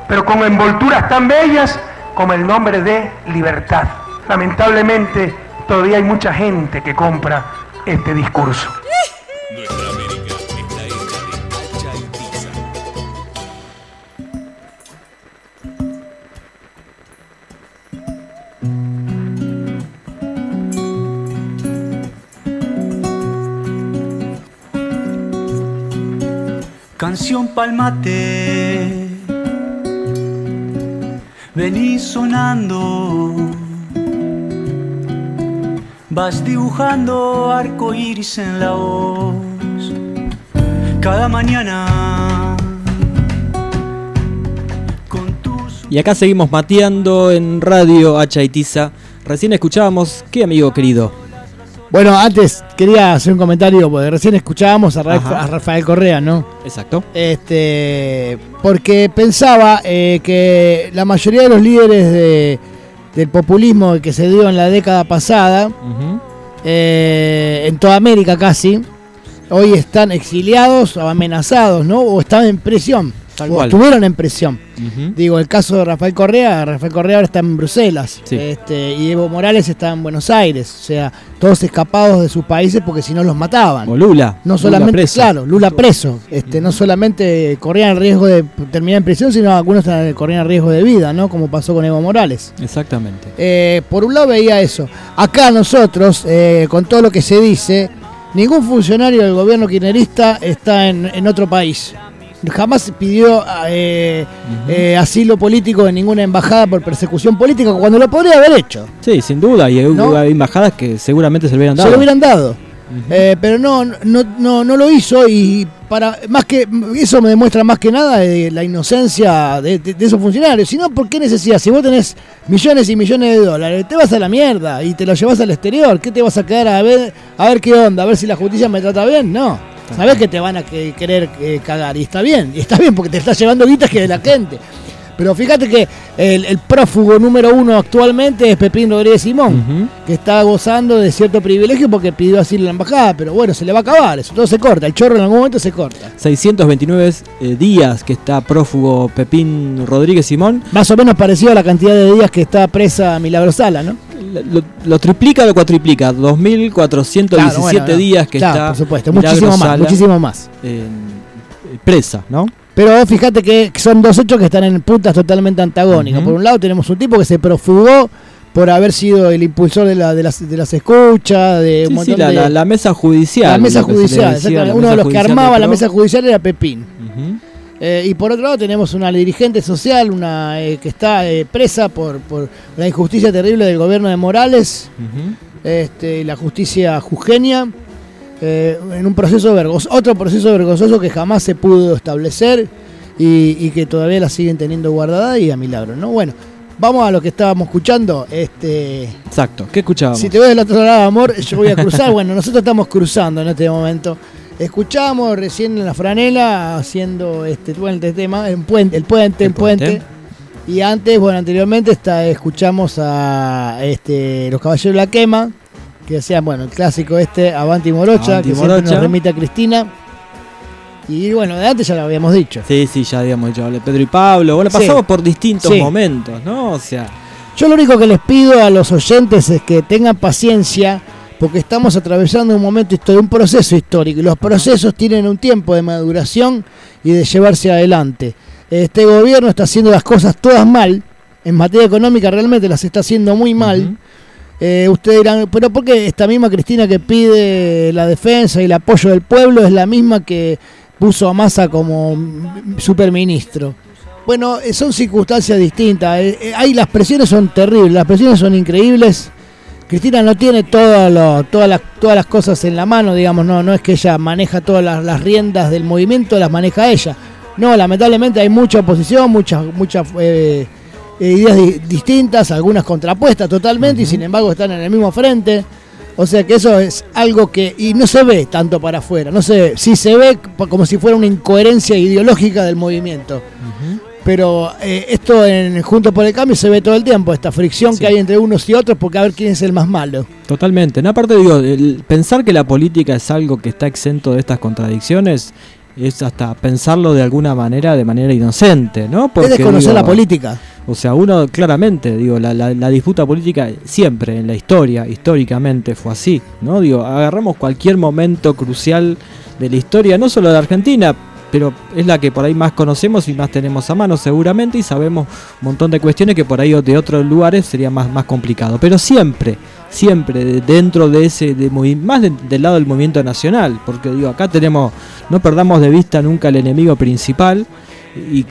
pero con envolturas tan bellas como el nombre de libertad. Lamentablemente, todavía hay mucha gente que compra este discurso. Canción palmate, vení sonando, vas dibujando arco iris en la voz. Cada mañana Y acá seguimos mateando en Radio Hacha. Recién escuchábamos, ¿qué amigo querido? Bueno, antes quería hacer un comentario, porque recién escuchábamos a, a Rafael Correa, ¿no? Exacto. Este, porque pensaba eh, que la mayoría de los líderes de- del populismo que se dio en la década pasada, eh, en toda América casi, hoy están exiliados o amenazados, ¿no? O están en prisión. Tal cual. estuvieron en prisión. Digo, el caso de Rafael Correa, Rafael Correa ahora está en Bruselas. Sí. Este, y Evo Morales está en Buenos Aires. O sea, todos escapados de sus países porque si no los mataban. O Lula. No Lula solamente, preso. claro, Lula preso. Este, no solamente corrían el riesgo de terminar en prisión, sino algunos corrían el riesgo de vida, ¿no? Como pasó con Evo Morales. Exactamente. Eh, por un lado veía eso. Acá nosotros, eh, con todo lo que se dice, ningún funcionario del gobierno kirchnerista está en, en otro país. Jamás pidió eh, eh, asilo político en ninguna embajada por persecución política, cuando lo podría haber hecho. Sí, sin duda. Y hubo ¿No? embajadas que seguramente se le hubieran dado. Se lo hubieran dado. Eh, pero no, no, no, no lo hizo y para más que eso me demuestra más que nada eh, la inocencia de, de- de esos funcionarios. Si no, ¿por qué necesidad? Si vos tenés millones y millones de dólares, te vas a la mierda y te los llevas al exterior. ¿Qué te vas a quedar a ver, a ver qué onda? A ver si la justicia me trata bien. No. Sabés que te van a que- querer eh, cagar y está bien. Y está bien porque te estás llevando guitas que de la gente. Pero fíjate que el, el prófugo número uno actualmente es Pepín Rodríguez Simón, que está gozando de cierto privilegio porque pidió asilo en la embajada, pero bueno, se le va a acabar, eso todo se corta, el chorro en algún momento se corta. 629 eh, días que está prófugo Pepín Rodríguez Simón. Más o menos parecido a la cantidad de días que está presa Milagrosala, ¿no? Lo, lo triplica o lo cuatriplica. 2.417 Claro, bueno, no. días que Claro, está. por supuesto, muchísimo más, muchísimo más. eh, presa, ¿no? Pero fíjate que son dos hechos que están en puntas totalmente antagónicas. Por un lado tenemos un tipo que se profugó por haber sido el impulsor de, la- de las, de las escuchas, de un montón sí, la, de... la- la mesa judicial. La mesa judicial, decía, Uno de los que armaba la mesa judicial era Pepín. Ujú. Eh, y por otro lado tenemos una dirigente social, una eh, que está eh, presa por, por la injusticia terrible del gobierno de Morales, este, y la justicia jujeña, en un proceso vergonzoso, otro proceso vergonzoso que jamás se pudo establecer y, y que todavía la siguen teniendo guardada y a milagro, ¿no? Bueno, vamos a lo que estábamos escuchando. Este, Exacto. ¿Qué escuchábamos? si te ves del otro lado, amor, yo voy a cruzar. <laughs> bueno, nosotros estamos cruzando en este momento. Escuchamos recién en la franela haciendo este, este tema, el puente, el puente, el, puente. puente. Y antes, bueno, anteriormente está, escuchamos a este, los Caballeros de la Quema, que hacían, bueno, el clásico este, Avanti Morocha, Avanti que siempre Morocha. nos remite a Cristina. Y bueno, de antes ya lo habíamos dicho. Sí, sí, ya habíamos dicho. Pedro y Pablo. Bueno, Sí. pasamos por distintos Sí. momentos, ¿no? O sea, Yo lo único que les pido a los oyentes es que tengan paciencia porque estamos atravesando un momento histórico, un proceso histórico y los procesos tienen un tiempo de maduración y de llevarse adelante. Este gobierno está haciendo las cosas todas mal, en materia económica realmente las está haciendo muy mal. Eh, ustedes dirán, pero ¿por qué esta misma Cristina que pide la defensa y el apoyo del pueblo es la misma que puso a Massa como superministro? Bueno, eh, son circunstancias distintas. Eh, eh, ahí las presiones son terribles, las presiones son increíbles. Cristina no tiene todo lo- todas, las, todas las cosas en la mano, digamos, no, no es que ella maneja todas las, las riendas del movimiento, las maneja ella. No, lamentablemente hay mucha oposición, muchas, muchas eh, eh, ideas di- distintas, algunas contrapuestas totalmente, y sin embargo están en el mismo frente. O sea que eso es algo que. Y no se ve tanto para afuera, no se ve. Sí se ve como si fuera una incoherencia ideológica del movimiento. Pero eh, esto en Juntos por el Cambio se ve todo el tiempo, esta fricción que hay entre unos y otros, porque a ver quién es el más malo. Totalmente. No, aparte digo, el pensar que la política es algo que está exento de estas contradicciones es hasta pensarlo de alguna manera, de manera inocente, ¿no? es desconocer la política. O sea, uno claramente, digo, la, la- la disputa política siempre en la historia, históricamente fue así, ¿no? Digo, agarramos cualquier momento crucial de la historia, no solo de Argentina, pero es la que por ahí más conocemos y más tenemos a mano seguramente y sabemos un montón de cuestiones que por ahí de otros lugares sería más, más complicado. Pero siempre, siempre de- dentro de ese, de más de- del lado del movimiento nacional, porque digo, acá tenemos, no perdamos de vista nunca el enemigo principal y,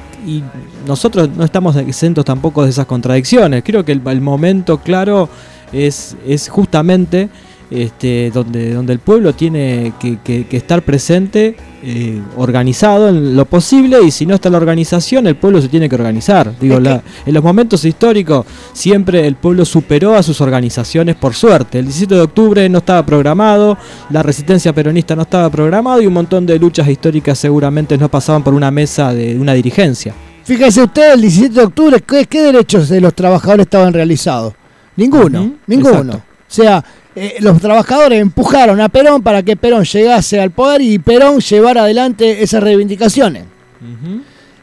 nosotros no estamos exentos tampoco de esas contradicciones. Creo que el, momento claro es, es justamente este, donde, donde el pueblo tiene que estar presente, eh, organizado en lo posible, y si no está la organización, el pueblo se tiene que organizar. Digo, la- en los momentos históricos siempre el pueblo superó a sus organizaciones por suerte. El 17 de octubre no estaba programado, la resistencia peronista no estaba programado y un montón de luchas históricas seguramente no pasaban por una mesa de una dirigencia. Fíjese usted, el 17 de octubre, ¿qué, qué derechos de los trabajadores estaban realizados? Ninguno, ninguno. exacto. O sea, eh, los trabajadores empujaron a Perón para que Perón llegase al poder y Perón llevara adelante esas reivindicaciones.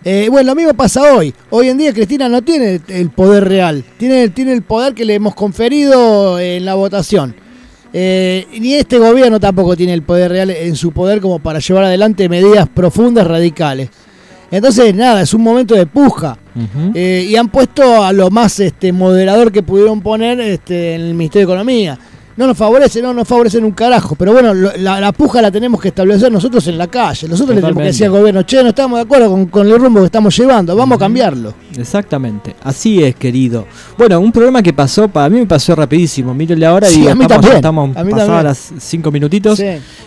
Eh, bueno, lo mismo pasa hoy. Hoy en día Cristina no tiene el poder real, tiene, tiene el poder que le hemos conferido en la votación. Eh, ni este gobierno tampoco tiene el poder real en su poder como para llevar adelante medidas profundas, radicales. Entonces, nada, es un momento de puja. Eh, y han puesto a lo más este, moderador que pudieron poner este, en el Ministerio de Economía. No nos favorece, no nos favorecen un carajo. Pero bueno, lo- la, la puja la tenemos que establecer nosotros en la calle. Nosotros le tenemos que decir al gobierno, che, no estamos de acuerdo con, con el rumbo que estamos llevando, vamos a cambiarlo. Exactamente, así es, querido. Bueno, un programa que pasó, para mí me pasó rapidísimo. Mírenle ahora Sí, y a mí estamos, también, estamos a mí pasadas también. las cinco minutitos. Sí.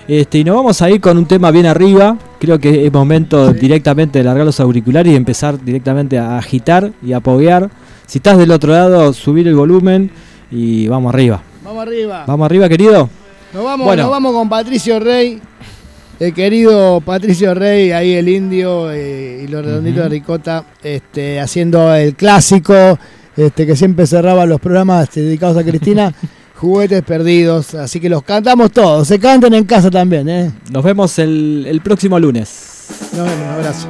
Este, y nos vamos a ir con un tema bien arriba. Creo que es momento directamente de largar los auriculares y empezar directamente a agitar y a poguear. Si estás del otro lado, subir el volumen y vamos arriba. Vamos arriba. Vamos arriba, querido. Nos vamos, Bueno. nos vamos con Patricio Rey, el querido Patricio Rey, ahí el indio eh, y los redonditos de ricota, este, haciendo el clásico, este, que siempre cerraba los programas este, dedicados a Cristina, <laughs> juguetes perdidos, así que los cantamos todos, se canten en casa también, ¿eh? Nos vemos el, el próximo lunes. Nos vemos, un abrazo.